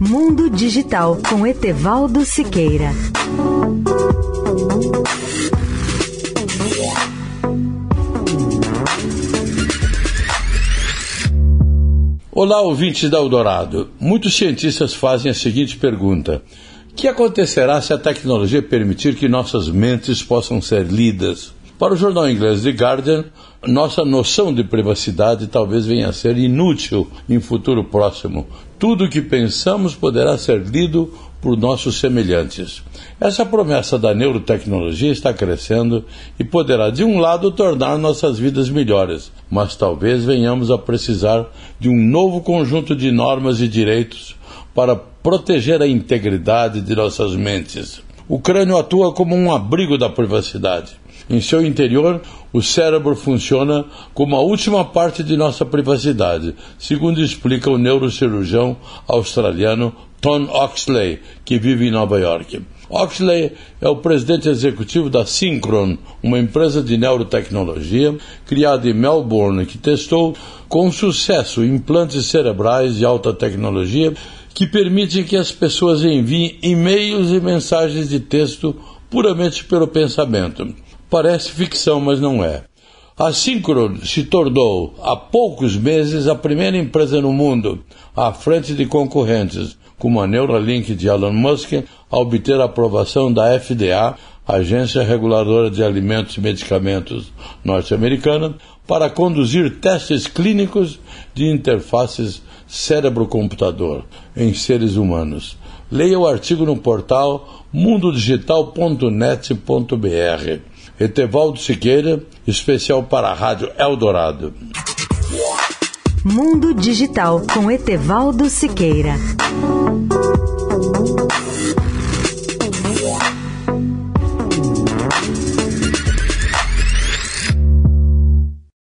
Mundo Digital com Etevaldo Siqueira. Olá, ouvintes da Eldorado. Muitos cientistas fazem a seguinte pergunta: O que acontecerá se a tecnologia permitir que nossas mentes possam ser lidas? Para o jornal inglês The Guardian, nossa noção de privacidade talvez venha a ser inútil em futuro próximo. Tudo o que pensamos poderá ser lido por nossos semelhantes. Essa promessa da neurotecnologia está crescendo e poderá, de um lado, tornar nossas vidas melhores, mas talvez venhamos a precisar de um novo conjunto de normas e direitos para proteger a integridade de nossas mentes. O crânio atua como um abrigo da privacidade. Em seu interior, o cérebro funciona como a última parte de nossa privacidade, segundo explica o neurocirurgião australiano Tom Oxley, que vive em Nova York. Oxley é o presidente executivo da Synchron, uma empresa de neurotecnologia criada em Melbourne que testou com sucesso implantes cerebrais de alta tecnologia que permitem que as pessoas enviem e-mails e mensagens de texto puramente pelo pensamento. Parece ficção, mas não é. A Synchron se tornou, há poucos meses, a primeira empresa no mundo, à frente de concorrentes, como a Neuralink de Elon Musk, a obter a aprovação da FDA, Agência Reguladora de Alimentos e Medicamentos norte-americana, para conduzir testes clínicos de interfaces cérebro-computador em seres humanos. Leia o artigo no portal mundodigital.net.br. Etevaldo Siqueira, especial para a Rádio Eldorado. Mundo Digital com Etevaldo Siqueira.